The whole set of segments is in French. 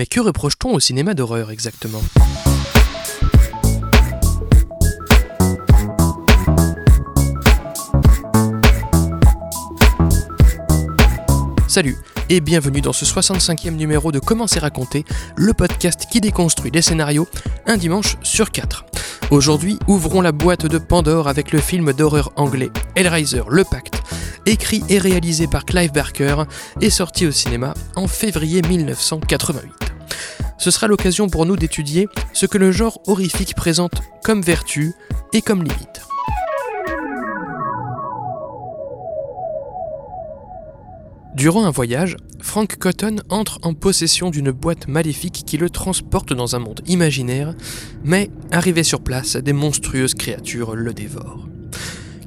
Mais que reproche-t-on au cinéma d'horreur exactement? Salut et bienvenue dans ce 65e numéro de Comment c'est raconté, le podcast qui déconstruit les scénarios un dimanche sur 4. Aujourd'hui, ouvrons la boîte de Pandore avec le film d'horreur anglais Hellraiser Le Pacte, écrit et réalisé par Clive Barker et sorti au cinéma en février 1988. Ce sera l'occasion pour nous d'étudier ce que le genre horrifique présente comme vertu et comme limite. Durant un voyage, Frank Cotton entre en possession d'une boîte maléfique qui le transporte dans un monde imaginaire, mais arrivé sur place, des monstrueuses créatures le dévorent.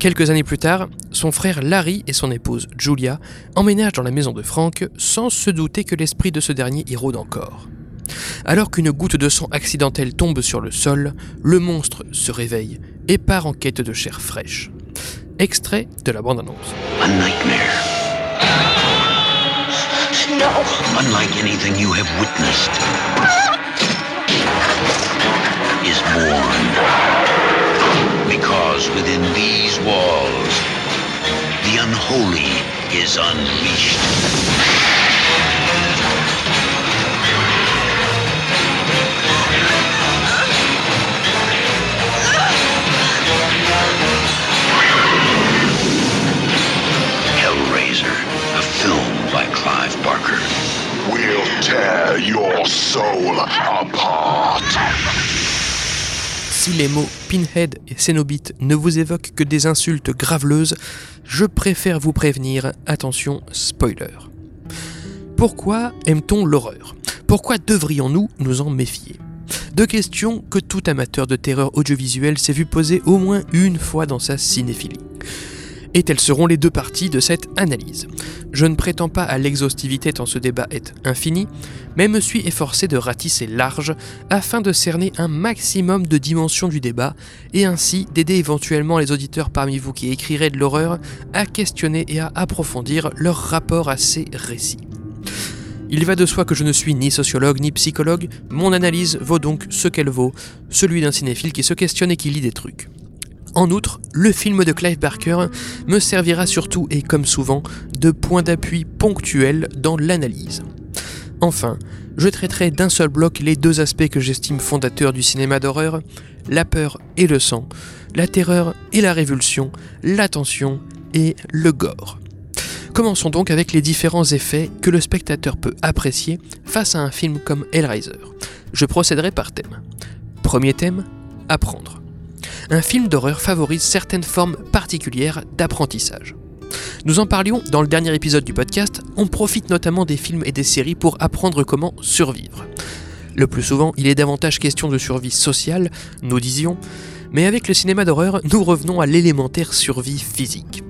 Quelques années plus tard, son frère Larry et son épouse Julia emménagent dans la maison de Frank sans se douter que l'esprit de ce dernier y rôde encore. Alors qu'une goutte de sang accidentelle tombe sur le sol, le monstre se réveille et part en quête de chair fraîche. Extrait de la bande-annonce. No. Unlike anything you have witnessed, is born. Because within these walls, the unholy is unleashed. Hellraiser, a film by Clive Barker. We'll tear your soul apart. Si les mots Pinhead et Cenobite ne vous évoquent que des insultes graveleuses, je préfère vous prévenir, attention, spoiler. Pourquoi aime-t-on l'horreur? Pourquoi devrions-nous nous en méfier? Deux questions que tout amateur de terreur audiovisuelle s'est vu poser au moins une fois dans sa cinéphilie et telles seront les deux parties de cette analyse. Je ne prétends pas à l'exhaustivité tant ce débat est infini, mais me suis efforcé de ratisser large afin de cerner un maximum de dimensions du débat et ainsi d'aider éventuellement les auditeurs parmi vous qui écriraient de l'horreur à questionner et à approfondir leur rapport à ces récits. Il va de soi que je ne suis ni sociologue ni psychologue, mon analyse vaut donc ce qu'elle vaut, celui d'un cinéphile qui se questionne et qui lit des trucs. En outre, le film de Clive Barker me servira surtout et comme souvent de point d'appui ponctuel dans l'analyse. Enfin, je traiterai d'un seul bloc les deux aspects que j'estime fondateurs du cinéma d'horreur, la peur et le sang, la terreur et la révulsion, l'attention et le gore. Commençons donc avec les différents effets que le spectateur peut apprécier face à un film comme Hellraiser. Je procéderai par thème. Premier thème, apprendre un film d'horreur favorise certaines formes particulières d'apprentissage. Nous en parlions dans le dernier épisode du podcast, on profite notamment des films et des séries pour apprendre comment survivre. Le plus souvent, il est davantage question de survie sociale, nous disions, mais avec le cinéma d'horreur, nous revenons à l'élémentaire survie physique.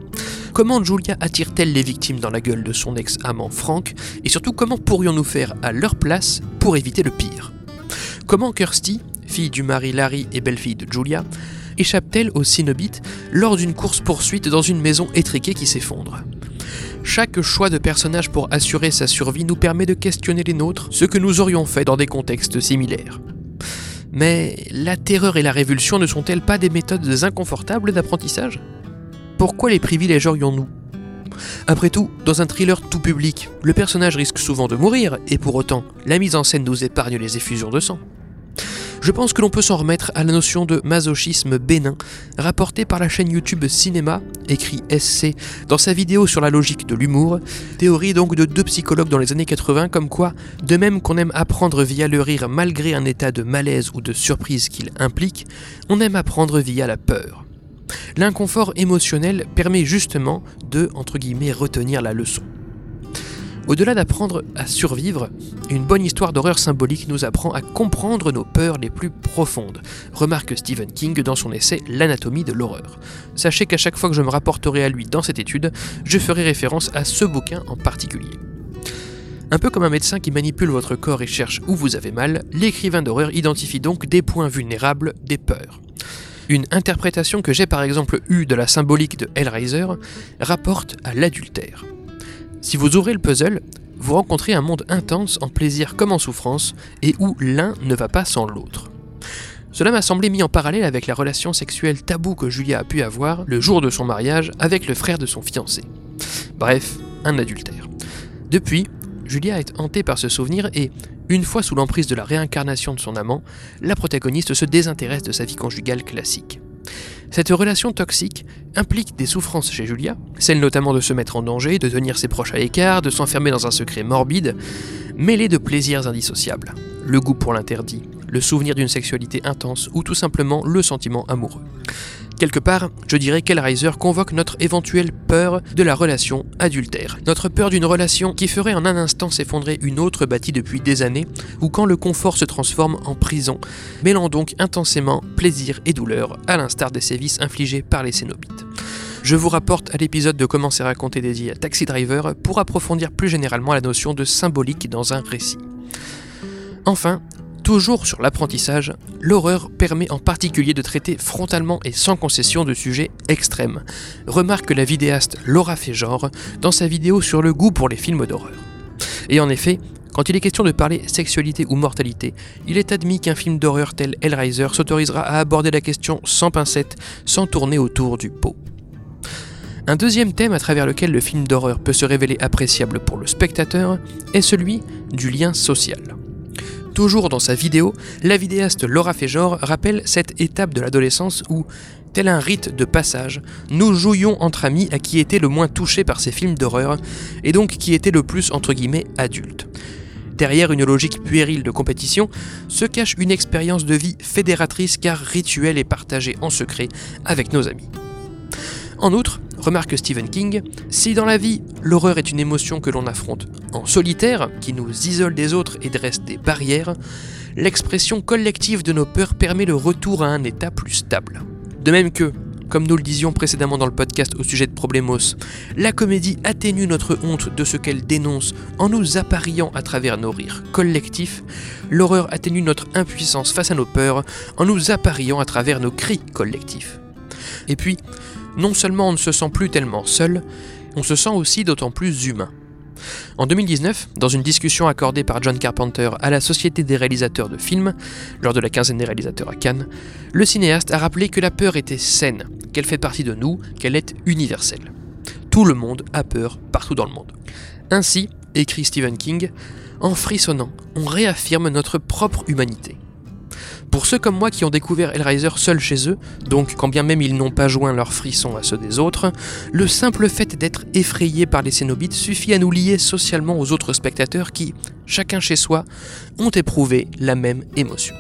Comment Julia attire-t-elle les victimes dans la gueule de son ex-amant Frank? Et surtout, comment pourrions-nous faire à leur place pour éviter le pire? Comment Kirsty, fille du mari Larry et belle-fille de Julia, échappe-t-elle au Cénobites lors d'une course-poursuite dans une maison étriquée qui s'effondre chaque choix de personnage pour assurer sa survie nous permet de questionner les nôtres, ce que nous aurions fait dans des contextes similaires. Mais la terreur et la révulsion ne sont-elles pas des méthodes inconfortables d'apprentissage? Pourquoi les privilégierions-nous? Après tout, dans un thriller tout public, le personnage risque souvent de mourir, et pour autant, la mise en scène nous épargne les effusions de sang. Je pense que l'on peut s'en remettre à la notion de masochisme bénin, rapportée par la chaîne YouTube Cinéma, écrit SC, dans sa vidéo sur la logique de l'humour, théorie donc de deux psychologues dans les années 80, comme quoi, de même qu'on aime apprendre via le rire malgré un état de malaise ou de surprise qu'il implique, on aime apprendre via la peur. L'inconfort émotionnel permet justement de, entre guillemets, retenir la leçon. Au-delà d'apprendre à survivre, une bonne histoire d'horreur symbolique nous apprend à comprendre nos peurs les plus profondes, remarque Stephen King dans son essai L'anatomie de l'horreur. Sachez qu'à chaque fois que je me rapporterai à lui dans cette étude, je ferai référence à ce bouquin en particulier. Un peu comme un médecin qui manipule votre corps et cherche où vous avez mal, l'écrivain d'horreur identifie donc des points vulnérables des peurs. Une interprétation que j'ai par exemple eue de la symbolique de Hellraiser rapporte à l'adultère. Si vous ouvrez le puzzle, vous rencontrez un monde intense en plaisir comme en souffrance, et où l'un ne va pas sans l'autre. Cela m'a semblé mis en parallèle avec la relation sexuelle taboue que Julia a pu avoir le jour de son mariage avec le frère de son fiancé. Bref, un adultère. Depuis, Julia est hantée par ce souvenir et, une fois sous l'emprise de la réincarnation de son amant, la protagoniste se désintéresse de sa vie conjugale classique. Cette relation toxique implique des souffrances chez Julia, celle notamment de se mettre en danger, de tenir ses proches à l'écart, de s'enfermer dans un secret morbide, mêlé de plaisirs indissociables. Le goût pour l'interdit, le souvenir d'une sexualité intense ou tout simplement le sentiment amoureux. Quelque part, je dirais qu'Hellraiser convoque notre éventuelle peur de la relation adultère. Notre peur d'une relation qui ferait en un instant s'effondrer une autre bâtie depuis des années, ou quand le confort se transforme en prison, mêlant donc intensément plaisir et douleur, à l'instar des sévices infligés par les Cénobites. Je vous rapporte à l'épisode de Comment c'est raconté dédié à Taxi Driver pour approfondir plus généralement la notion de symbolique dans un récit. Enfin, Toujours sur l'apprentissage, l'horreur permet en particulier de traiter frontalement et sans concession de sujets extrêmes. Remarque la vidéaste Laura Féjor dans sa vidéo sur le goût pour les films d'horreur. Et en effet, quand il est question de parler sexualité ou mortalité, il est admis qu'un film d'horreur tel Hellraiser s'autorisera à aborder la question sans pincette, sans tourner autour du pot. Un deuxième thème à travers lequel le film d'horreur peut se révéler appréciable pour le spectateur est celui du lien social. Toujours dans sa vidéo, la vidéaste Laura Fejor rappelle cette étape de l'adolescence où, tel un rite de passage, nous jouions entre amis à qui était le moins touché par ces films d'horreur, et donc qui était le plus entre guillemets adulte. Derrière une logique puérile de compétition se cache une expérience de vie fédératrice car rituelle et partagée en secret avec nos amis. En outre, remarque Stephen King, si dans la vie l'horreur est une émotion que l'on affronte en solitaire, qui nous isole des autres et dresse des barrières, l'expression collective de nos peurs permet le retour à un état plus stable. De même que, comme nous le disions précédemment dans le podcast au sujet de Problemos, la comédie atténue notre honte de ce qu'elle dénonce en nous appariant à travers nos rires collectifs, l'horreur atténue notre impuissance face à nos peurs en nous appariant à travers nos cris collectifs. Et puis, non seulement on ne se sent plus tellement seul, on se sent aussi d'autant plus humain. En 2019, dans une discussion accordée par John Carpenter à la Société des réalisateurs de films, lors de la quinzaine des réalisateurs à Cannes, le cinéaste a rappelé que la peur était saine, qu'elle fait partie de nous, qu'elle est universelle. Tout le monde a peur partout dans le monde. Ainsi, écrit Stephen King, en frissonnant, on réaffirme notre propre humanité. Pour ceux comme moi qui ont découvert Hellraiser seuls chez eux, donc quand bien même ils n'ont pas joint leurs frissons à ceux des autres, le simple fait d'être effrayé par les Cénobites suffit à nous lier socialement aux autres spectateurs qui, chacun chez soi, ont éprouvé la même émotion.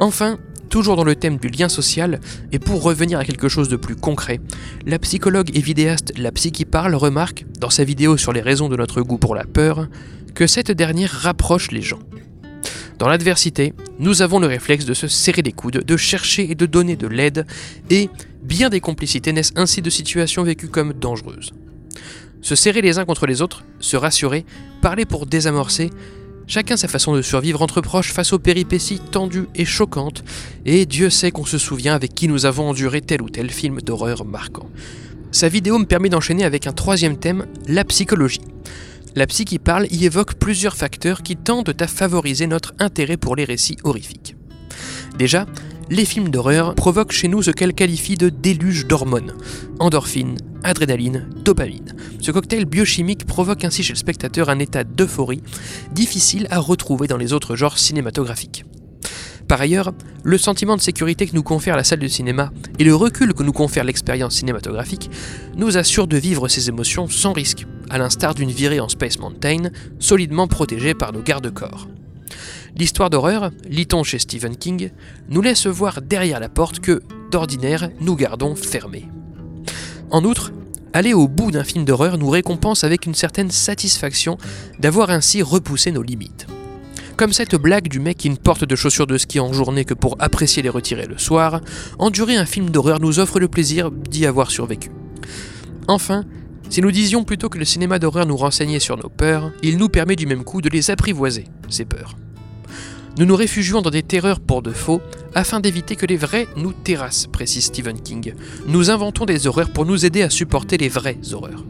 Enfin, toujours dans le thème du lien social, et pour revenir à quelque chose de plus concret, la psychologue et vidéaste La Psy qui parle remarque, dans sa vidéo sur les raisons de notre goût pour la peur, que cette dernière rapproche les gens. Dans l'adversité, nous avons le réflexe de se serrer les coudes, de chercher et de donner de l'aide, et bien des complicités naissent ainsi de situations vécues comme dangereuses. Se serrer les uns contre les autres, se rassurer, parler pour désamorcer, chacun sa façon de survivre entre proches face aux péripéties tendues et choquantes, et Dieu sait qu'on se souvient avec qui nous avons enduré tel ou tel film d'horreur marquant. Sa vidéo me permet d'enchaîner avec un troisième thème, la psychologie. La psy qui parle y évoque plusieurs facteurs qui tendent à favoriser notre intérêt pour les récits horrifiques. Déjà, les films d'horreur provoquent chez nous ce qu'elle qualifie de déluge d'hormones. Endorphines, adrénaline, dopamine. Ce cocktail biochimique provoque ainsi chez le spectateur un état d'euphorie difficile à retrouver dans les autres genres cinématographiques. Par ailleurs, le sentiment de sécurité que nous confère la salle de cinéma et le recul que nous confère l'expérience cinématographique nous assurent de vivre ces émotions sans risque, à l'instar d'une virée en Space Mountain, solidement protégée par nos garde-corps. L'histoire d'horreur, lit-on chez Stephen King, nous laisse voir derrière la porte que, d'ordinaire, nous gardons fermée. En outre, aller au bout d'un film d'horreur nous récompense avec une certaine satisfaction d'avoir ainsi repoussé nos limites. Comme cette blague du mec qui ne porte de chaussures de ski en journée que pour apprécier les retirer le soir, endurer un film d'horreur nous offre le plaisir d'y avoir survécu. Enfin, si nous disions plutôt que le cinéma d'horreur nous renseignait sur nos peurs, il nous permet du même coup de les apprivoiser, ces peurs. Nous nous réfugions dans des terreurs pour de faux, afin d'éviter que les vrais nous terrassent, précise Stephen King. Nous inventons des horreurs pour nous aider à supporter les vraies horreurs.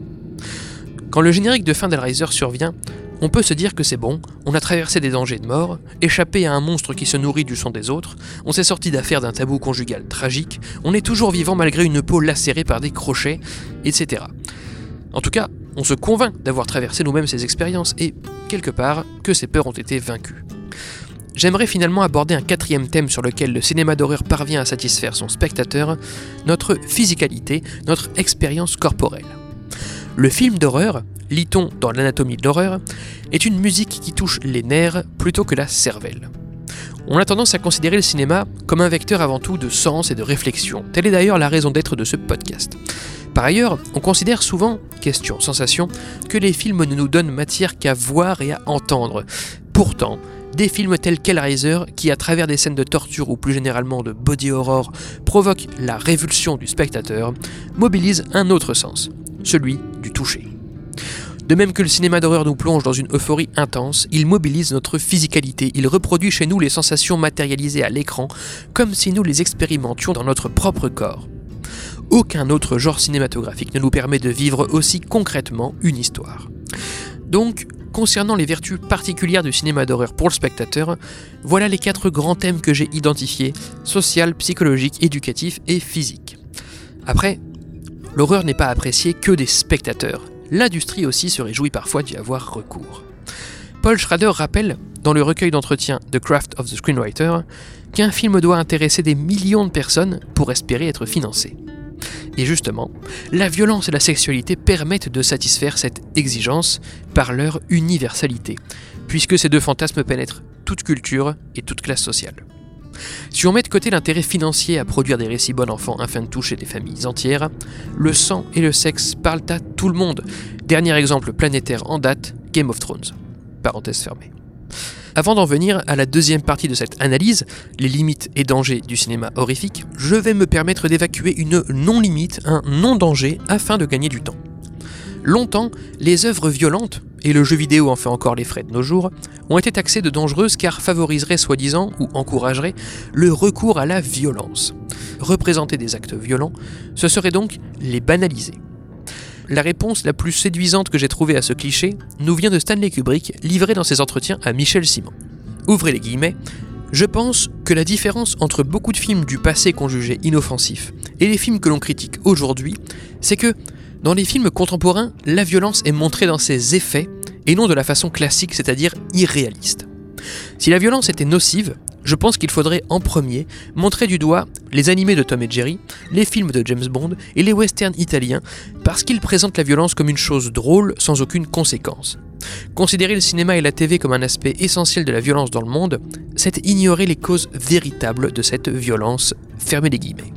Quand le générique de fin d'Hellraiser survient, on peut se dire que c'est bon, on a traversé des dangers de mort, échappé à un monstre qui se nourrit du sang des autres, on s'est sorti d'affaires d'un tabou conjugal tragique, on est toujours vivant malgré une peau lacérée par des crochets, etc. En tout cas, on se convainc d'avoir traversé nous-mêmes ces expériences et, quelque part, que ces peurs ont été vaincues. J'aimerais finalement aborder un quatrième thème sur lequel le cinéma d'horreur parvient à satisfaire son spectateur, notre physicalité, notre expérience corporelle. Le film d'horreur, lit-on dans l'anatomie de l'horreur, est une musique qui touche les nerfs plutôt que la cervelle. On a tendance à considérer le cinéma comme un vecteur avant tout de sens et de réflexion. Telle est d'ailleurs la raison d'être de ce podcast. Par ailleurs, on considère souvent, question sensation, que les films ne nous donnent matière qu'à voir et à entendre. Pourtant, des films tels qu'Hellraiser, qui à travers des scènes de torture ou plus généralement de body horror provoquent la révulsion du spectateur, mobilisent un autre sens, celui du toucher. De même que le cinéma d'horreur nous plonge dans une euphorie intense, il mobilise notre physicalité, il reproduit chez nous les sensations matérialisées à l'écran, comme si nous les expérimentions dans notre propre corps. Aucun autre genre cinématographique ne nous permet de vivre aussi concrètement une histoire. Donc, concernant les vertus particulières du cinéma d'horreur pour le spectateur, voilà les quatre grands thèmes que j'ai identifiés, social, psychologique, éducatif et physique. Après, l'horreur n'est pas appréciée que des spectateurs. L'industrie aussi se réjouit parfois d'y avoir recours. Paul Schrader rappelle, dans le recueil d'entretien The Craft of the Screenwriter, qu'un film doit intéresser des millions de personnes pour espérer être financé. Et justement, la violence et la sexualité permettent de satisfaire cette exigence par leur universalité, puisque ces deux fantasmes pénètrent toute culture et toute classe sociale. Si on met de côté l'intérêt financier à produire des récits bon enfant afin de toucher des familles entières, le sang et le sexe parlent à tout le monde. Dernier exemple planétaire en date, Game of Thrones. Parenthèse fermée. Avant d'en venir à la deuxième partie de cette analyse, les limites et dangers du cinéma horrifique, je vais me permettre d'évacuer une non-limite, un non-danger, afin de gagner du temps. Longtemps, les œuvres violentes, et le jeu vidéo en fait encore les frais de nos jours, ont été taxées de dangereuses car favoriseraient soi-disant ou encourageraient le recours à la violence. Représenter des actes violents, ce serait donc les banaliser. La réponse la plus séduisante que j'ai trouvée à ce cliché nous vient de Stanley Kubrick, livré dans ses entretiens à Michel Simon. Ouvrez les guillemets. Je pense que la différence entre beaucoup de films du passé qu'on jugeait inoffensifs et les films que l'on critique aujourd'hui, c'est que dans les films contemporains, la violence est montrée dans ses effets et non de la façon classique, c'est-à-dire irréaliste. Si la violence était nocive, je pense qu'il faudrait en premier montrer du doigt les animés de Tom et Jerry, les films de James Bond et les westerns italiens, parce qu'ils présentent la violence comme une chose drôle sans aucune conséquence. Considérer le cinéma et la TV comme un aspect essentiel de la violence dans le monde, c'est ignorer les causes véritables de cette violence, fermez les guillemets.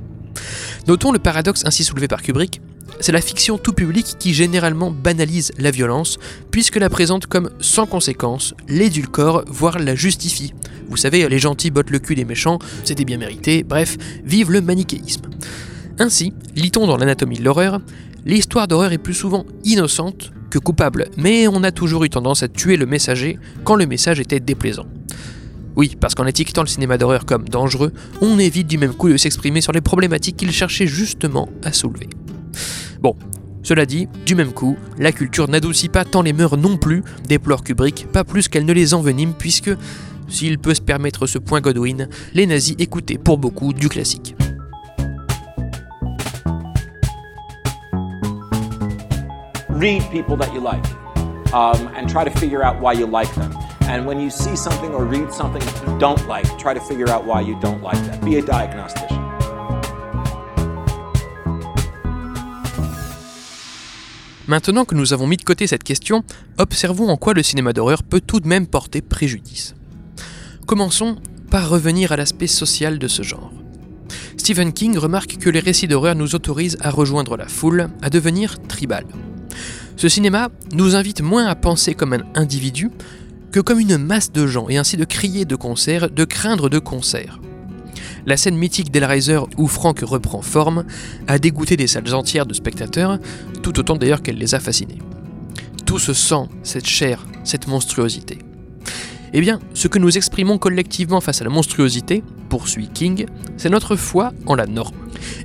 Notons le paradoxe ainsi soulevé par Kubrick, c'est la fiction tout public qui généralement banalise la violence, puisque la présente comme sans conséquence, l'édulcore, voire la justifie. Vous savez, les gentils bottent le cul des méchants, c'était bien mérité, bref, vive le manichéisme. Ainsi, lit-on dans l'anatomie de l'horreur, l'histoire d'horreur est plus souvent innocente que coupable, mais on a toujours eu tendance à tuer le messager quand le message était déplaisant. Oui, parce qu'en étiquetant le cinéma d'horreur comme dangereux, on évite du même coup de s'exprimer sur les problématiques qu'il cherchait justement à soulever. Bon, cela dit, du même coup, la culture n'adoucit pas tant les mœurs non plus, déplore Kubrick, pas plus qu'elle ne les envenime, puisque, s'il peut se permettre ce point Godwin, les nazis écoutaient pour beaucoup du classique. read people that you like um, and try to figure out why you like. And when you see something or read something you don't like, try to figure out why you don't like that. Be a diagnostician. Maintenant que nous avons mis de côté cette question, observons en quoi le cinéma d'horreur peut tout de même porter préjudice. Commençons par revenir à l'aspect social de ce genre. Stephen King remarque que les récits d'horreur nous autorisent à rejoindre la foule, à devenir tribal. Ce cinéma nous invite moins à penser comme un individu que comme une masse de gens et ainsi de crier de concert, de craindre de concert. La scène mythique d'Hellraiser où Frank reprend forme a dégoûté des salles entières de spectateurs, tout autant d'ailleurs qu'elle les a fascinés. Tout ce sang, cette chair, cette monstruosité. Eh bien, ce que nous exprimons collectivement face à la monstruosité, poursuit King, c'est notre foi en la norme.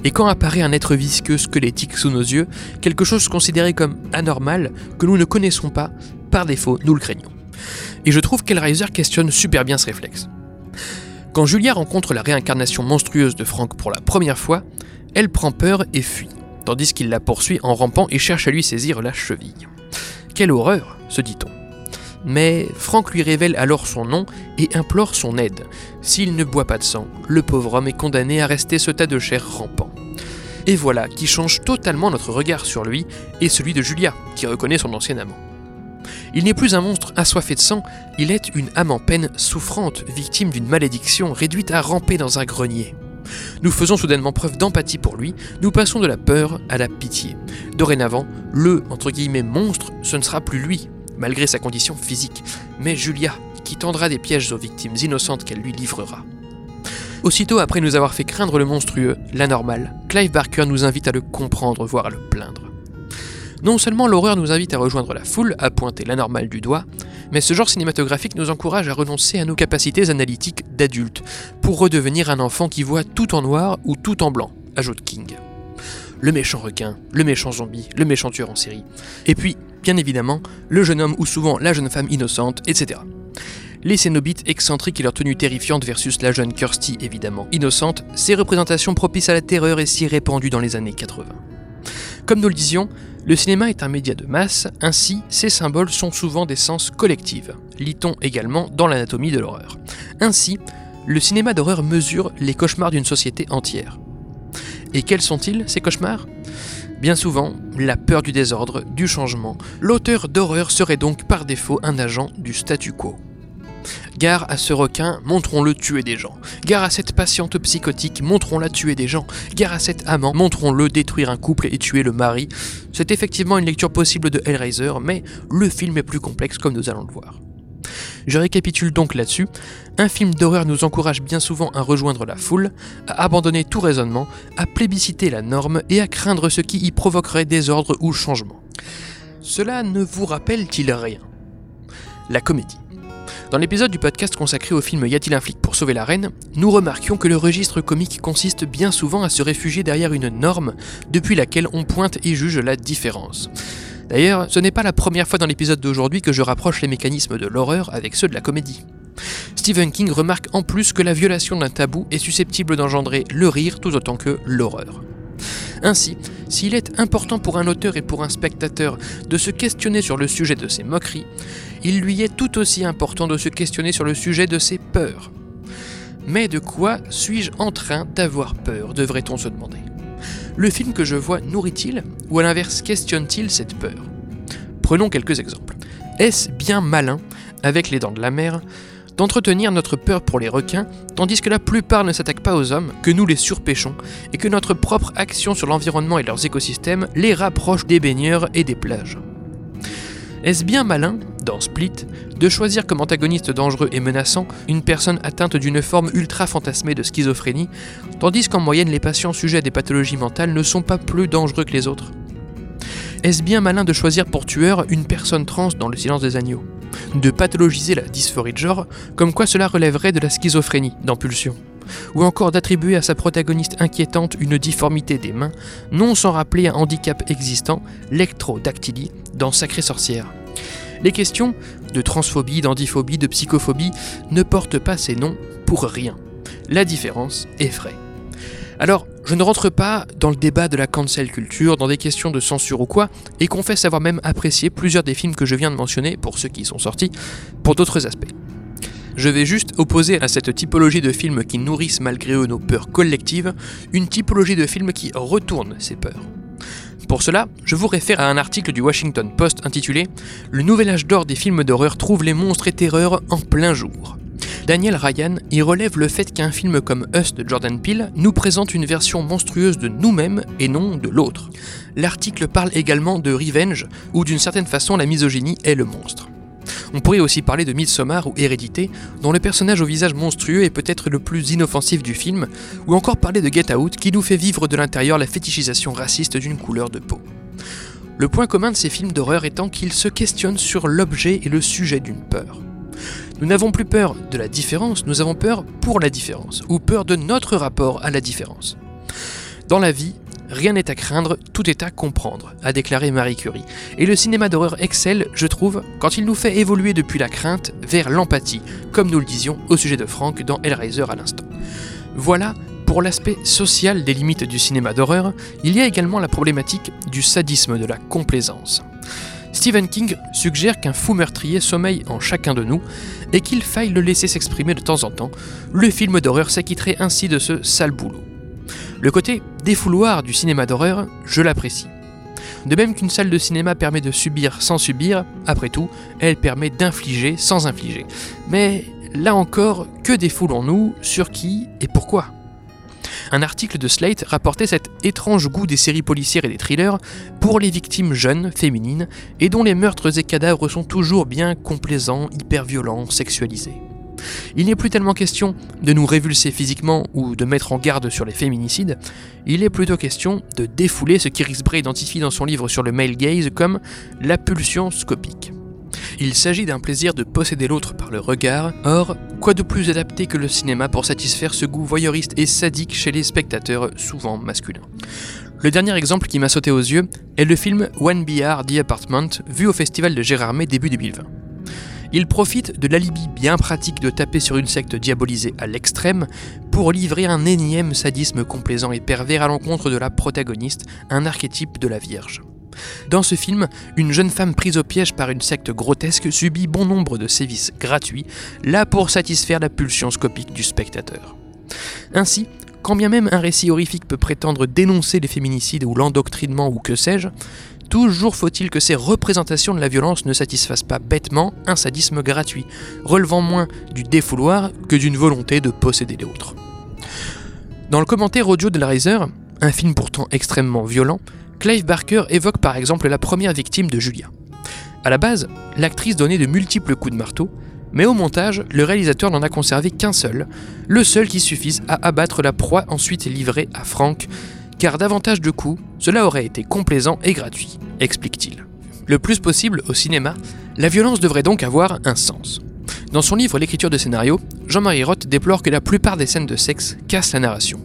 Et quand apparaît un être visqueux, squelettique sous nos yeux, quelque chose considéré comme anormal, que nous ne connaissons pas, par défaut, nous le craignons. Et je trouve qu'Hellraiser questionne super bien ce réflexe. Quand Julia rencontre la réincarnation monstrueuse de Frank pour la première fois, elle prend peur et fuit, tandis qu'il la poursuit en rampant et cherche à lui saisir la cheville. Quelle horreur, se dit-on. Mais Frank lui révèle alors son nom et implore son aide. S'il ne boit pas de sang, le pauvre homme est condamné à rester ce tas de chair rampant. Et voilà qui change totalement notre regard sur lui et celui de Julia, qui reconnaît son ancien amant. Il n'est plus un monstre assoiffé de sang, il est une âme en peine souffrante, victime d'une malédiction, réduite à ramper dans un grenier. Nous faisons soudainement preuve d'empathie pour lui, nous passons de la peur à la pitié. Dorénavant, le entre guillemets monstre, ce ne sera plus lui, malgré sa condition physique, mais Julia, qui tendra des pièges aux victimes innocentes qu'elle lui livrera. Aussitôt après nous avoir fait craindre le monstrueux, l'anormal, Clive Barker nous invite à le comprendre, voire à le plaindre. Non seulement l'horreur nous invite à rejoindre la foule, à pointer l'anormal du doigt, mais ce genre cinématographique nous encourage à renoncer à nos capacités analytiques d'adulte, pour redevenir un enfant qui voit tout en noir ou tout en blanc, ajoute King. Le méchant requin, le méchant zombie, le méchant tueur en série. Et puis, bien évidemment, le jeune homme ou souvent la jeune femme innocente, etc. Les Cénobites excentriques et leur tenue terrifiante versus la jeune Kirsty évidemment innocente, ces représentations propices à la terreur et si répandues dans les années 80. Comme nous le disions, le cinéma est un média de masse, ainsi ces symboles sont souvent des sens collectifs, lit-on également dans l'anatomie de l'horreur. Ainsi, le cinéma d'horreur mesure les cauchemars d'une société entière. Et quels sont-ils, ces cauchemars? Bien souvent, la peur du désordre, du changement, l'auteur d'horreur serait donc par défaut un agent du statu quo. Gare à ce requin, montrons-le tuer des gens. Gare à cette patiente psychotique, montrons-la tuer des gens. Gare à cet amant, montrons-le détruire un couple et tuer le mari. C'est effectivement une lecture possible de Hellraiser, mais le film est plus complexe comme nous allons le voir. Je récapitule donc là-dessus. Un film d'horreur nous encourage bien souvent à rejoindre la foule, à abandonner tout raisonnement, à plébisciter la norme et à craindre ce qui y provoquerait désordre ou changement. Cela ne vous rappelle-t-il rien? La comédie. Dans l'épisode du podcast consacré au film Y a-t-il un flic pour sauver la reine, nous remarquions que le registre comique consiste bien souvent à se réfugier derrière une norme depuis laquelle on pointe et juge la différence. D'ailleurs, ce n'est pas la première fois dans l'épisode d'aujourd'hui que je rapproche les mécanismes de l'horreur avec ceux de la comédie. Stephen King remarque en plus que la violation d'un tabou est susceptible d'engendrer le rire tout autant que l'horreur. Ainsi, s'il est important pour un auteur et pour un spectateur de se questionner sur le sujet de ses moqueries, il lui est tout aussi important de se questionner sur le sujet de ses peurs. Mais de quoi suis-je en train d'avoir peur devrait-on se demander. Le film que je vois nourrit-il ou à l'inverse questionne-t-il cette peur? Prenons quelques exemples. Est-ce bien malin, avec les dents de la mer, d'entretenir notre peur pour les requins, tandis que la plupart ne s'attaquent pas aux hommes, que nous les surpêchons, et que notre propre action sur l'environnement et leurs écosystèmes les rapproche des baigneurs et des plages? Est-ce bien malin, dans Split, de choisir comme antagoniste dangereux et menaçant une personne atteinte d'une forme ultra fantasmée de schizophrénie, tandis qu'en moyenne les patients sujets à des pathologies mentales ne sont pas plus dangereux que les autres? Est-ce bien malin de choisir pour tueur une personne trans dans le silence des agneaux? De pathologiser la dysphorie de genre, comme quoi cela relèverait de la schizophrénie dans Pulsion, ou encore d'attribuer à sa protagoniste inquiétante une difformité des mains, non sans rappeler un handicap existant, l'ectrodactylie, dans Sacrée Sorcière. Les questions de transphobie, d'andiphobie, de psychophobie ne portent pas ces noms pour rien. La différence est vraie. Alors, je ne rentre pas dans le débat de la cancel culture, dans des questions de censure ou quoi, et confesse avoir même apprécié plusieurs des films que je viens de mentionner, pour ceux qui sont sortis, pour d'autres aspects. Je vais juste opposer à cette typologie de films qui nourrissent malgré eux nos peurs collectives, une typologie de films qui retourne ces peurs. Pour cela, je vous réfère à un article du Washington Post intitulé Le nouvel âge d'or des films d'horreur trouve les monstres et terreurs en plein jour. Daniel Ryan y relève le fait qu'un film comme Us de Jordan Peele nous présente une version monstrueuse de nous-mêmes et non de l'autre. L'article parle également de revenge, où d'une certaine façon la misogynie est le monstre. On pourrait aussi parler de Midsommar ou Hérédité, dont le personnage au visage monstrueux est peut-être le plus inoffensif du film, ou encore parler de Get Out qui nous fait vivre de l'intérieur la fétichisation raciste d'une couleur de peau. Le point commun de ces films d'horreur étant qu'ils se questionnent sur l'objet et le sujet d'une peur. Nous n'avons plus peur de la différence, nous avons peur pour la différence, ou peur de notre rapport à la différence. Dans la vie, Rien n'est à craindre, tout est à comprendre, a déclaré Marie Curie. Et le cinéma d'horreur excelle, je trouve, quand il nous fait évoluer depuis la crainte vers l'empathie, comme nous le disions au sujet de Frank dans Hellraiser à l'instant. Voilà pour l'aspect social des limites du cinéma d'horreur, il y a également la problématique du sadisme de la complaisance. Stephen King suggère qu'un fou meurtrier sommeille en chacun de nous et qu'il faille le laisser s'exprimer de temps en temps. Le film d'horreur s'acquitterait ainsi de ce sale boulot. Le côté défouloir du cinéma d'horreur, je l'apprécie. De même qu'une salle de cinéma permet de subir sans subir, après tout, elle permet d'infliger sans infliger. Mais là encore, que défoulons-nous Sur qui et pourquoi? Un article de Slate rapportait cet étrange goût des séries policières et des thrillers pour les victimes jeunes, féminines, et dont les meurtres et cadavres sont toujours bien complaisants, hyper violents, sexualisés. Il n'est plus tellement question de nous révulser physiquement ou de mettre en garde sur les féminicides, il est plutôt question de défouler ce qu'Iris Bray identifie dans son livre sur le male gaze comme la pulsion scopique. Il s'agit d'un plaisir de posséder l'autre par le regard, or, quoi de plus adapté que le cinéma pour satisfaire ce goût voyeuriste et sadique chez les spectateurs, souvent masculins? Le dernier exemple qui m'a sauté aux yeux est le film One BR The Apartment, vu au festival de Gérardmer début 2020. Il profite de l'alibi bien pratique de taper sur une secte diabolisée à l'extrême pour livrer un énième sadisme complaisant et pervers à l'encontre de la protagoniste, un archétype de la Vierge. Dans ce film, une jeune femme prise au piège par une secte grotesque subit bon nombre de sévices gratuits, là pour satisfaire la pulsion scopique du spectateur. Ainsi, quand bien même un récit horrifique peut prétendre dénoncer les féminicides ou l'endoctrinement ou que sais-je, toujours faut-il que ces représentations de la violence ne satisfassent pas bêtement un sadisme gratuit, relevant moins du défouloir que d'une volonté de posséder l'autre. Dans le commentaire audio de la Riser, un film pourtant extrêmement violent, Clive Barker évoque par exemple la première victime de Julia. A la base, l'actrice donnait de multiples coups de marteau, mais au montage, le réalisateur n'en a conservé qu'un seul, le seul qui suffise à abattre la proie ensuite livrée à Frank, car davantage de coups, cela aurait été complaisant et gratuit, explique-t-il. Le plus possible au cinéma, la violence devrait donc avoir un sens. Dans son livre L'écriture de scénario, Jean-Marie Roth déplore que la plupart des scènes de sexe cassent la narration.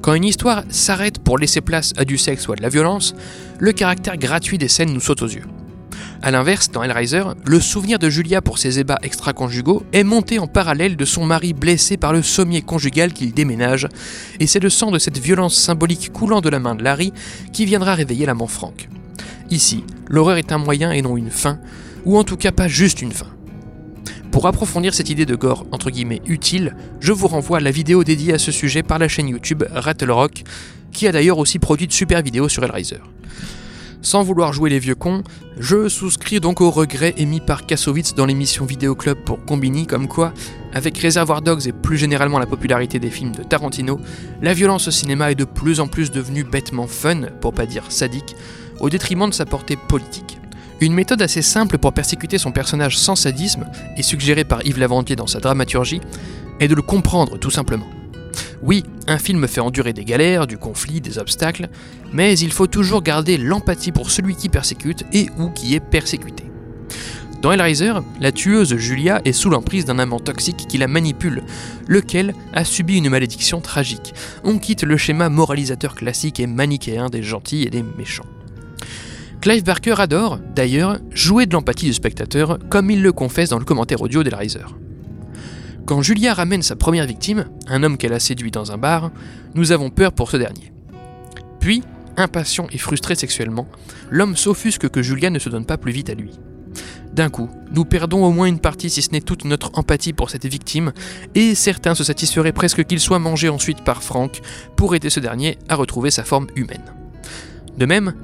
Quand une histoire s'arrête pour laisser place à du sexe ou à de la violence, le caractère gratuit des scènes nous saute aux yeux. A l'inverse, dans Hellraiser, le souvenir de Julia pour ses ébats extra-conjugaux est monté en parallèle de son mari blessé par le sommier conjugal qu'il déménage, et c'est le sang de cette violence symbolique coulant de la main de Larry qui viendra réveiller l'amant Frank. Ici, l'horreur est un moyen et non une fin, ou en tout cas pas juste une fin. Pour approfondir cette idée de gore entre guillemets utile, je vous renvoie à la vidéo dédiée à ce sujet par la chaîne YouTube Rattle Rock, qui a d'ailleurs aussi produit de super vidéos sur Hellraiser. Sans vouloir jouer les vieux cons, je souscris donc au regret émis par Kassovitz dans l'émission Vidéo Club pour Combini, comme quoi, avec Reservoir Dogs et plus généralement la popularité des films de Tarantino, la violence au cinéma est de plus en plus devenue bêtement fun, pour pas dire sadique, au détriment de sa portée politique. Une méthode assez simple pour persécuter son personnage sans sadisme, et suggérée par Yves Lavandier dans sa dramaturgie, est de le comprendre tout simplement. Oui, un film fait endurer des galères, du conflit, des obstacles, mais il faut toujours garder l'empathie pour celui qui persécute et ou qui est persécuté. Dans Hellraiser, la tueuse Julia est sous l'emprise d'un amant toxique qui la manipule, lequel a subi une malédiction tragique. On quitte le schéma moralisateur classique et manichéen des gentils et des méchants. Clive Barker adore, d'ailleurs, jouer de l'empathie du spectateur, comme il le confesse dans le commentaire audio d'Hellraiser. Quand Julia ramène sa première victime, un homme qu'elle a séduit dans un bar, nous avons peur pour ce dernier. Puis, impatient et frustré sexuellement, l'homme s'offusque que Julia ne se donne pas plus vite à lui. D'un coup, nous perdons au moins une partie, si ce n'est toute notre empathie pour cette victime, et certains se satisferaient presque qu'il soit mangé ensuite par Frank pour aider ce dernier à retrouver sa forme humaine. De même,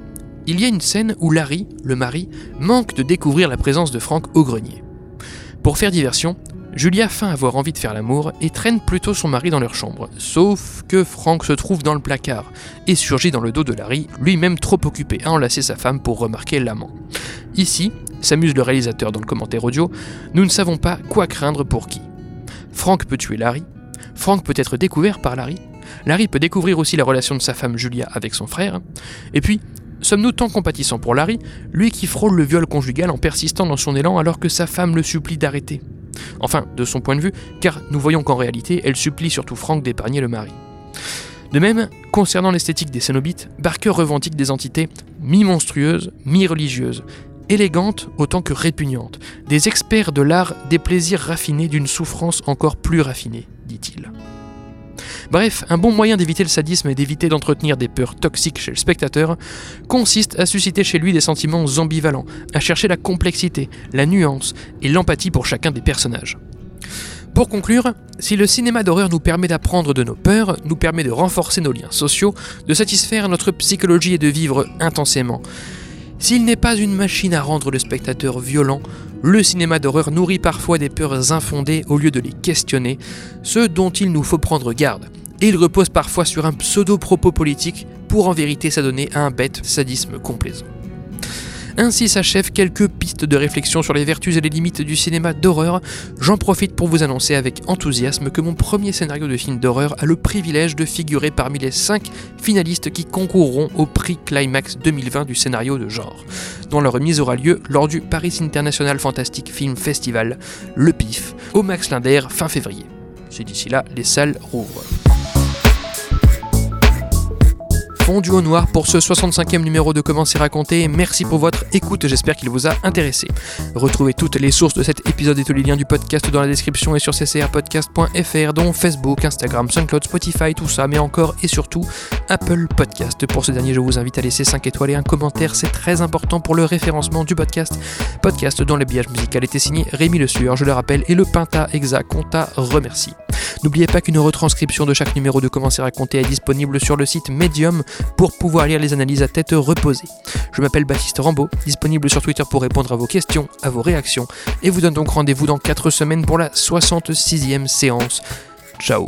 il y a une scène où Larry, le mari, manque de découvrir la présence de Frank au grenier. Pour faire diversion, Julia feint avoir envie de faire l'amour et traîne plutôt son mari dans leur chambre, sauf que Frank se trouve dans le placard et surgit dans le dos de Larry, lui-même trop occupé à enlacer sa femme pour remarquer l'amant. Ici, s'amuse le réalisateur dans le commentaire audio, nous ne savons pas quoi craindre pour qui. Frank peut tuer Larry, Frank peut être découvert par Larry, Larry peut découvrir aussi la relation de sa femme Julia avec son frère, et puis Sommes-nous tant compatissants pour Larry, lui qui frôle le viol conjugal en persistant dans son élan alors que sa femme le supplie d'arrêter? Enfin, de son point de vue, car nous voyons qu'en réalité, elle supplie surtout Frank d'épargner le mari. De même, concernant l'esthétique des Cénobites, Barker revendique des entités mi-monstrueuses, mi-religieuses, élégantes autant que répugnantes, des experts de l'art des plaisirs raffinés d'une souffrance encore plus raffinée, dit-il. Bref, un bon moyen d'éviter le sadisme et d'éviter d'entretenir des peurs toxiques chez le spectateur consiste à susciter chez lui des sentiments ambivalents, à chercher la complexité, la nuance et l'empathie pour chacun des personnages. Pour conclure, si le cinéma d'horreur nous permet d'apprendre de nos peurs, nous permet de renforcer nos liens sociaux, de satisfaire notre psychologie et de vivre intensément, s'il n'est pas une machine à rendre le spectateur violent, le cinéma d'horreur nourrit parfois des peurs infondées au lieu de les questionner, ce dont il nous faut prendre garde. Et il repose parfois sur un pseudo-propos politique pour en vérité s'adonner à un bête sadisme complaisant. Ainsi s'achèvent quelques pistes de réflexion sur les vertus et les limites du cinéma d'horreur. J'en profite pour vous annoncer avec enthousiasme que mon premier scénario de film d'horreur a le privilège de figurer parmi les 5 finalistes qui concourront au prix Climax 2020 du scénario de genre, dont la remise aura lieu lors du Paris International Fantastic Film Festival, le PIF, au Max Linder fin février. C'est d'ici là, les salles rouvrent fondu au noir pour ce 65e numéro de Comment c'est raconté. Merci pour votre écoute, j'espère qu'il vous a intéressé. Retrouvez toutes les sources de cet épisode et tous les liens du podcast dans la description et sur ccrpodcast.fr, dont Facebook, Instagram, SoundCloud, Spotify, tout ça, mais encore et surtout Apple Podcast. Pour ce dernier, je vous invite à laisser 5 étoiles et un commentaire, c'est très important pour le référencement du podcast. Podcast dont l'habillage musical était signé Rémi Le Sueur, je le rappelle, et le Pinta Exa Conta remercie. N'oubliez pas qu'une retranscription de chaque numéro de Comment c'est raconté est disponible sur le site Medium pour pouvoir lire les analyses à tête reposée. Je m'appelle Baptiste Rambaud, disponible sur Twitter pour répondre à vos questions, à vos réactions, et vous donne donc rendez-vous dans 4 semaines pour la 66e séance. Ciao